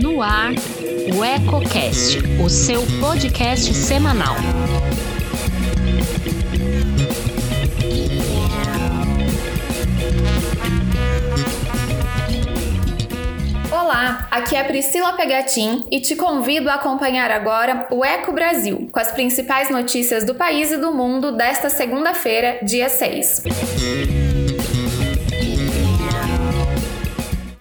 No ar, o EcoCast, o seu podcast semanal. Olá, aqui é Priscila Pegatin e te convido a acompanhar agora o Eco Brasil, com as principais notícias do país e do mundo desta segunda-feira, dia 6.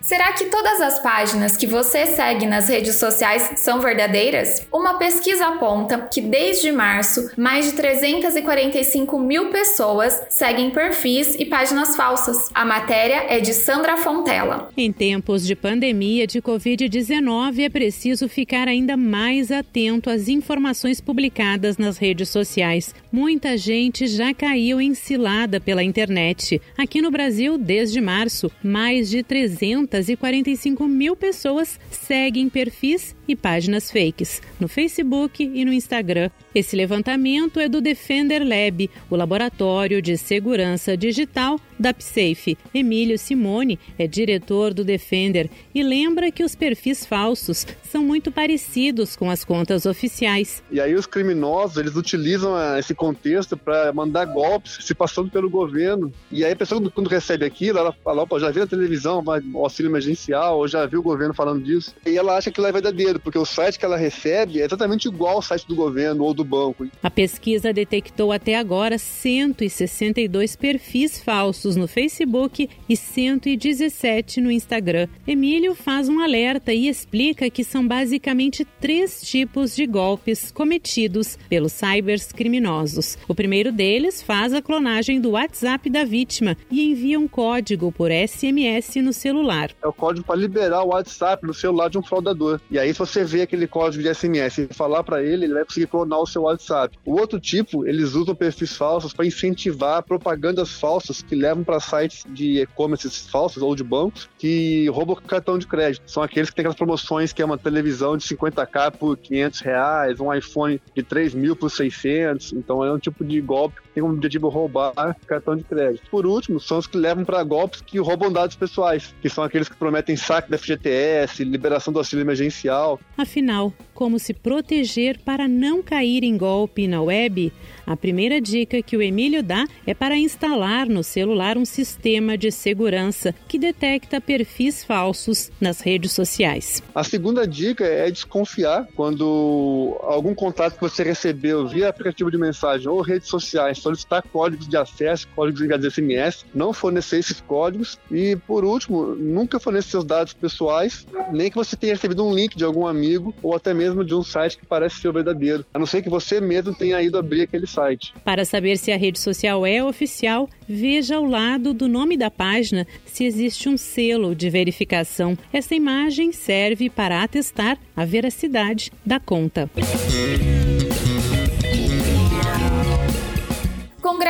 Será que todas as páginas que você segue nas redes sociais são verdadeiras? Uma pesquisa aponta que desde março, mais de 345 mil pessoas seguem perfis e páginas falsas. A matéria é de Sandra Fontela. Em tempos de pandemia de Covid-19, é preciso ficar ainda mais atento às informações publicadas nas redes sociais. Muita gente já caiu em cilada pela internet. Aqui no Brasil, desde março, mais de 300 245 mil pessoas seguem perfis e páginas fakes no Facebook e no Instagram. Esse levantamento é do Defender Lab, o laboratório de segurança digital da PSAFE. Emílio Simone é diretor do Defender e lembra que os perfis falsos são muito parecidos com as contas oficiais. E aí os criminosos, eles utilizam ah, esse contexto para mandar golpes se passando pelo governo. E aí a pessoa quando recebe aquilo, ela fala, opa, já viu na televisão, auxílio emergencial, ou já viu o governo falando disso. E ela acha que ela é verdadeiro, porque o site que ela recebe é exatamente igual ao site do governo ou do banco. A pesquisa detectou até agora 162 perfis falsos no Facebook e 117 no Instagram. Emílio faz um alerta e explica que são basicamente três tipos de golpes cometidos pelos cybercriminosos. O primeiro deles faz a clonagem do WhatsApp da vítima e envia um código por SMS no celular. É o código para liberar o WhatsApp no celular de um fraudador. E aí, se você vê aquele código de SMS e falar para ele, ele vai conseguir clonar o seu WhatsApp. O outro tipo, eles usam perfis falsos para incentivar propagandas falsas que levam para sites de e-commerce falsos ou de bancos que roubam cartão de crédito. São aqueles que têm aquelas promoções que é uma televisão de 50k por 500 reais, um iPhone de 3 mil por 600. Então é um tipo de golpe tem como objetivo roubar cartão de crédito. Por último, são os que levam para golpes que roubam dados pessoais, que são aqueles que prometem saque da FGTS, liberação do auxílio emergencial. Afinal, como se proteger para não cair em golpe na web? A primeira dica que o Emílio dá é para instalar no celular um sistema de segurança que detecta perfis falsos nas redes sociais. A segunda dica é desconfiar quando algum contato que você recebeu via aplicativo de mensagem ou redes sociais solicitar códigos de acesso, códigos de SMS, não fornecer esses códigos e, por último, nunca fornecer seus dados pessoais, nem que você tenha recebido um link de algum amigo ou até mesmo de um site que parece ser o verdadeiro, a não ser que você mesmo tenha ido abrir aquele site. Para saber se a rede social é oficial, veja ao lado do nome da página se existe um selo de verificação. Essa imagem serve para atestar a veracidade da conta.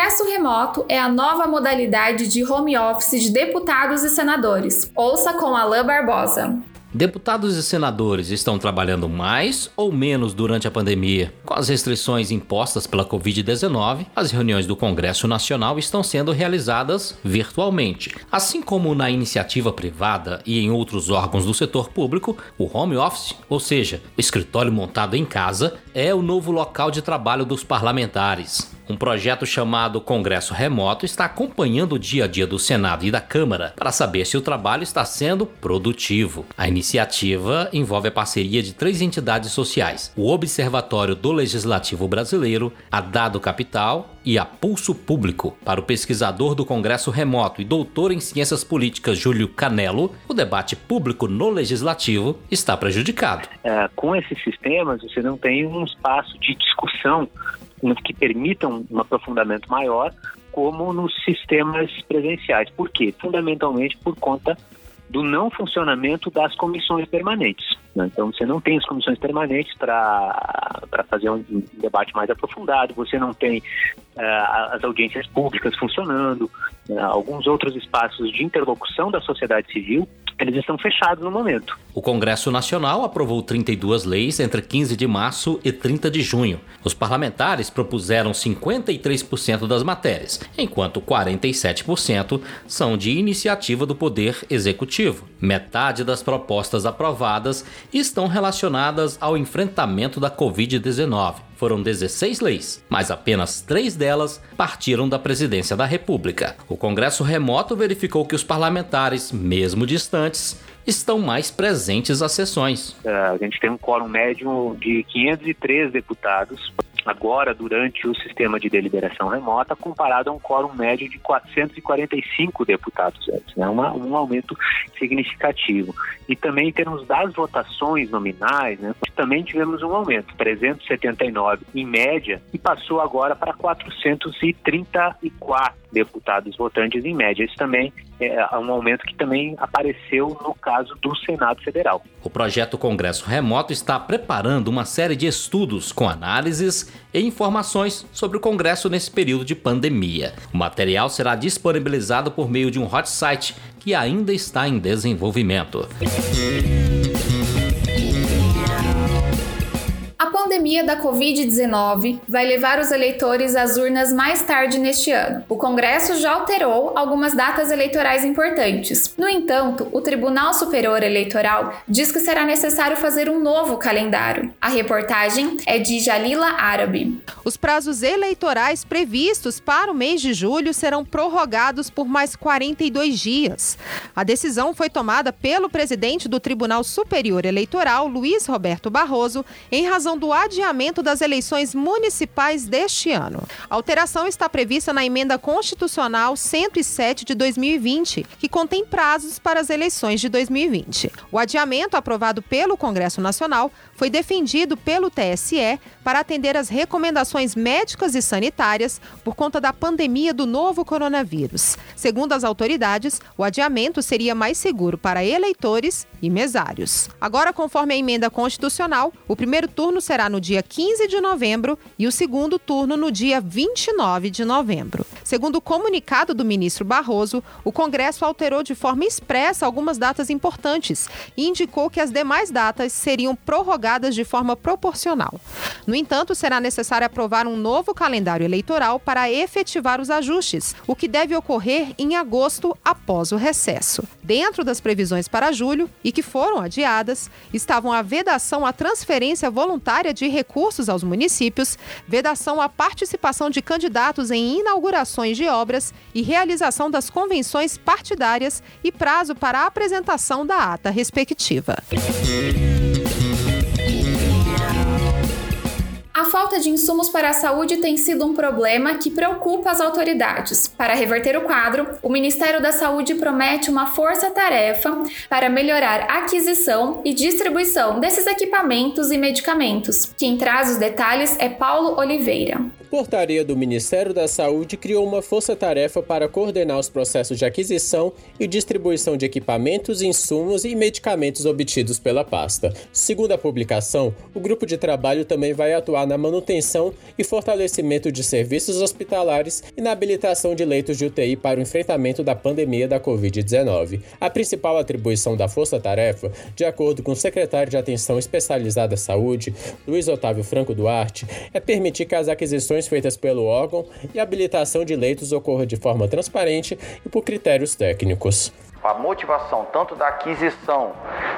Congresso remoto é a nova modalidade de home office de deputados e senadores. Ouça com Alain Barbosa. Deputados e senadores estão trabalhando mais ou menos durante a pandemia? Com as restrições impostas pela Covid-19, as reuniões do Congresso Nacional estão sendo realizadas virtualmente. Assim como na iniciativa privada e em outros órgãos do setor público, o home office, ou seja, o escritório montado em casa, é o novo local de trabalho dos parlamentares. Um projeto chamado Congresso Remoto está acompanhando o dia a dia do Senado e da Câmara para saber se o trabalho está sendo produtivo. A iniciativa envolve a parceria de três entidades sociais: o Observatório do Legislativo Brasileiro, a Dado Capital e a Pulso Público. Para o pesquisador do Congresso Remoto e doutor em Ciências Políticas Júlio Canelo, o debate público no Legislativo está prejudicado. É, com esses sistemas, você não tem um espaço de discussão que permitam um aprofundamento maior, como nos sistemas presenciais. Por quê? Fundamentalmente por conta do não funcionamento das comissões permanentes. Né? Então você não tem as comissões permanentes para fazer um debate mais aprofundado, você não tem uh, as audiências públicas funcionando, uh, alguns outros espaços de interlocução da sociedade civil eles estão fechados no momento. O Congresso Nacional aprovou 32 leis entre 15 de março e 30 de junho. Os parlamentares propuseram 53% das matérias, enquanto 47% são de iniciativa do Poder Executivo. Metade das propostas aprovadas estão relacionadas ao enfrentamento da Covid-19 foram 16 leis, mas apenas três delas partiram da presidência da República. O Congresso remoto verificou que os parlamentares, mesmo distantes, estão mais presentes às sessões. É, a gente tem um quórum médio de 503 deputados agora durante o sistema de deliberação remota, comparado a um quórum médio de 445 deputados antes, né? Um aumento significativo. E também em termos das votações nominais, né? também tivemos um aumento, 379 em média, e passou agora para 434 deputados votantes em média. Isso também é um aumento que também apareceu no caso do Senado Federal. O projeto Congresso Remoto está preparando uma série de estudos com análises e informações sobre o Congresso nesse período de pandemia. O material será disponibilizado por meio de um hot site que ainda está em desenvolvimento. Pandemia da Covid-19 vai levar os eleitores às urnas mais tarde neste ano. O Congresso já alterou algumas datas eleitorais importantes. No entanto, o Tribunal Superior Eleitoral diz que será necessário fazer um novo calendário. A reportagem é de Jalila Árabe. Os prazos eleitorais previstos para o mês de julho serão prorrogados por mais 42 dias. A decisão foi tomada pelo presidente do Tribunal Superior Eleitoral, Luiz Roberto Barroso, em razão do adiamento das eleições municipais deste ano. A alteração está prevista na emenda constitucional 107 de 2020, que contém prazos para as eleições de 2020. O adiamento aprovado pelo Congresso Nacional foi defendido pelo TSE para atender às recomendações médicas e sanitárias por conta da pandemia do novo coronavírus. Segundo as autoridades, o adiamento seria mais seguro para eleitores e mesários. Agora, conforme a emenda constitucional, o primeiro turno será no dia 15 de novembro e o segundo turno no dia 29 de novembro. Segundo o comunicado do ministro Barroso, o Congresso alterou de forma expressa algumas datas importantes e indicou que as demais datas seriam prorrogadas de forma proporcional. No entanto, será necessário aprovar um novo calendário eleitoral para efetivar os ajustes, o que deve ocorrer em agosto após o recesso. Dentro das previsões para julho, e que foram adiadas, estavam a vedação à transferência voluntária de recursos aos municípios, vedação à participação de candidatos em inaugurações de obras e realização das convenções partidárias e prazo para a apresentação da ata respectiva. A falta de insumos para a saúde tem sido um problema que preocupa as autoridades. Para reverter o quadro, o Ministério da Saúde promete uma força-tarefa para melhorar a aquisição e distribuição desses equipamentos e medicamentos. Quem traz os detalhes é Paulo Oliveira. Portaria do Ministério da Saúde criou uma força-tarefa para coordenar os processos de aquisição e distribuição de equipamentos, insumos e medicamentos obtidos pela pasta. Segundo a publicação, o grupo de trabalho também vai atuar na manutenção e fortalecimento de serviços hospitalares e na habilitação de leitos de UTI para o enfrentamento da pandemia da Covid-19. A principal atribuição da força-tarefa, de acordo com o secretário de Atenção Especializada à Saúde, Luiz Otávio Franco Duarte, é permitir que as aquisições feitas pelo órgão e a habilitação de leitos ocorra de forma transparente e por critérios técnicos. A motivação tanto da aquisição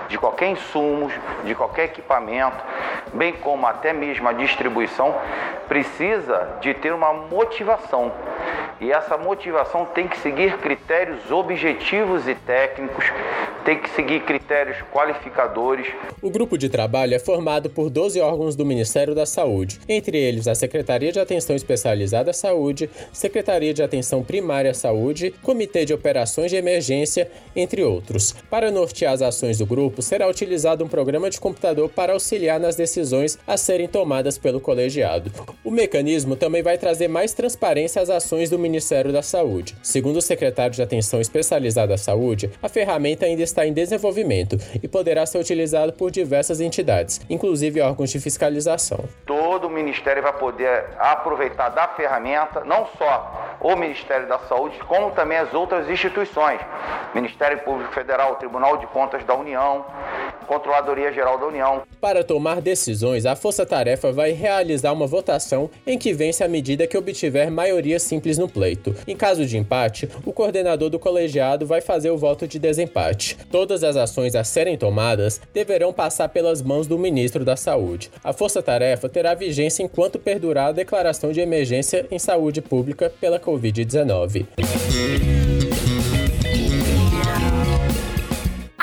de qualquer insumo, de qualquer equipamento, bem como até mesmo a distribuição, precisa de ter uma motivação. E essa motivação tem que seguir critérios objetivos e técnicos tem que seguir critérios qualificadores. O grupo de trabalho é formado por 12 órgãos do Ministério da Saúde, entre eles a Secretaria de Atenção Especializada à Saúde, Secretaria de Atenção Primária à Saúde, Comitê de Operações de Emergência, entre outros. Para nortear as ações do grupo, será utilizado um programa de computador para auxiliar nas decisões a serem tomadas pelo colegiado. O mecanismo também vai trazer mais transparência às ações do Ministério da Saúde. Segundo o secretário de Atenção Especializada à Saúde, a ferramenta ainda está em desenvolvimento e poderá ser utilizado por diversas entidades, inclusive órgãos de fiscalização. Todo o Ministério vai poder aproveitar da ferramenta, não só o Ministério da Saúde, como também as outras instituições, Ministério Público Federal, Tribunal de Contas da União, Controladoria Geral da União. Para tomar decisões, a Força Tarefa vai realizar uma votação em que vence a medida que obtiver maioria simples no pleito. Em caso de empate, o coordenador do colegiado vai fazer o voto de desempate. Todas as ações a serem tomadas deverão passar pelas mãos do ministro da Saúde. A Força Tarefa terá vigência enquanto perdurar a declaração de emergência em saúde pública pela Covid-19.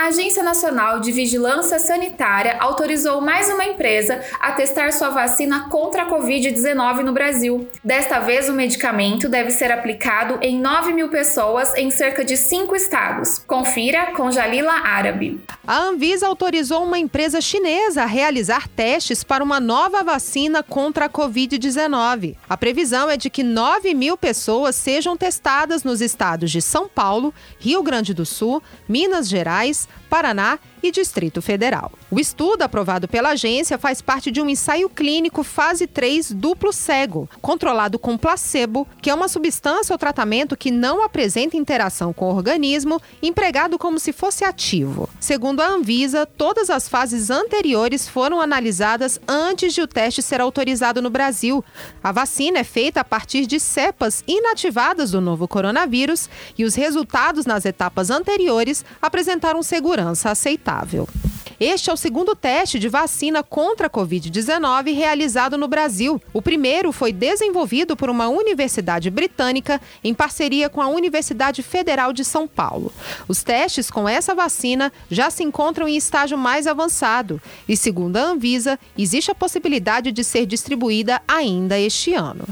A Agência Nacional de Vigilância Sanitária autorizou mais uma empresa a testar sua vacina contra a Covid-19 no Brasil. Desta vez, o medicamento deve ser aplicado em 9 mil pessoas em cerca de cinco estados. Confira com Jalila Árabe. A Anvisa autorizou uma empresa chinesa a realizar testes para uma nova vacina contra a Covid-19. A previsão é de que 9 mil pessoas sejam testadas nos estados de São Paulo, Rio Grande do Sul, Minas Gerais, Paraná e Distrito Federal. O estudo aprovado pela agência faz parte de um ensaio clínico fase 3 duplo cego, controlado com placebo, que é uma substância ou tratamento que não apresenta interação com o organismo, empregado como se fosse ativo. Segundo a Anvisa, todas as fases anteriores foram analisadas antes de o teste ser autorizado no Brasil. A vacina é feita a partir de cepas inativadas do novo coronavírus e os resultados nas etapas anteriores apresentaram segurança aceitável. Este é o segundo teste de vacina contra a Covid-19 realizado no Brasil. O primeiro foi desenvolvido por uma universidade britânica em parceria com a Universidade Federal de São Paulo. Os testes com essa vacina já se encontram em estágio mais avançado e, segundo a Anvisa, existe a possibilidade de ser distribuída ainda este ano.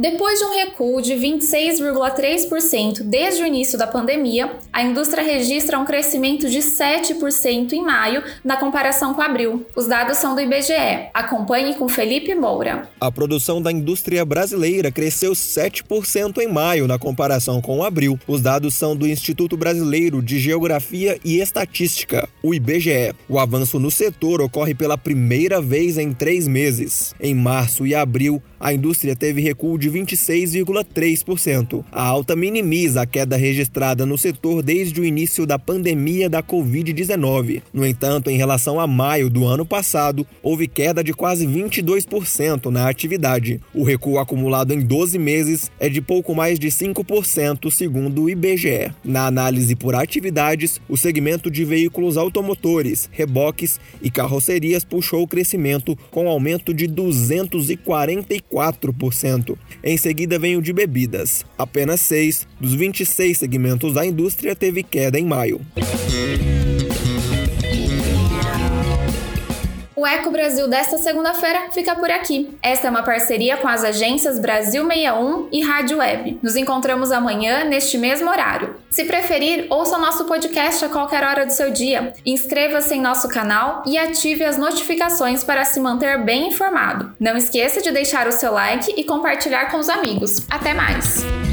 Depois de um recuo de 26,3% desde o início da pandemia, a indústria registra um crescimento de 7% em maio na comparação com abril. Os dados são do IBGE. Acompanhe com Felipe Moura. A produção da indústria brasileira cresceu 7% em maio na comparação com abril. Os dados são do Instituto Brasileiro de Geografia e Estatística, o IBGE. O avanço no setor ocorre pela primeira vez em três meses. Em março e abril, a indústria teve recuo de 26,3%. A alta minimiza a queda registrada no setor desde o início da pandemia da Covid-19. No entanto, em relação a maio do ano passado, houve queda de quase 22% na atividade. O recuo acumulado em 12 meses é de pouco mais de 5%, segundo o IBGE. Na análise por atividades, o segmento de veículos automotores, reboques e carrocerias puxou o crescimento com aumento de 244 4%. Em seguida vem o de bebidas. Apenas 6 dos 26 segmentos da indústria teve queda em maio. O Eco Brasil desta segunda-feira fica por aqui. Esta é uma parceria com as agências Brasil 61 e Rádio Web. Nos encontramos amanhã neste mesmo horário. Se preferir, ouça nosso podcast a qualquer hora do seu dia. Inscreva-se em nosso canal e ative as notificações para se manter bem informado. Não esqueça de deixar o seu like e compartilhar com os amigos. Até mais!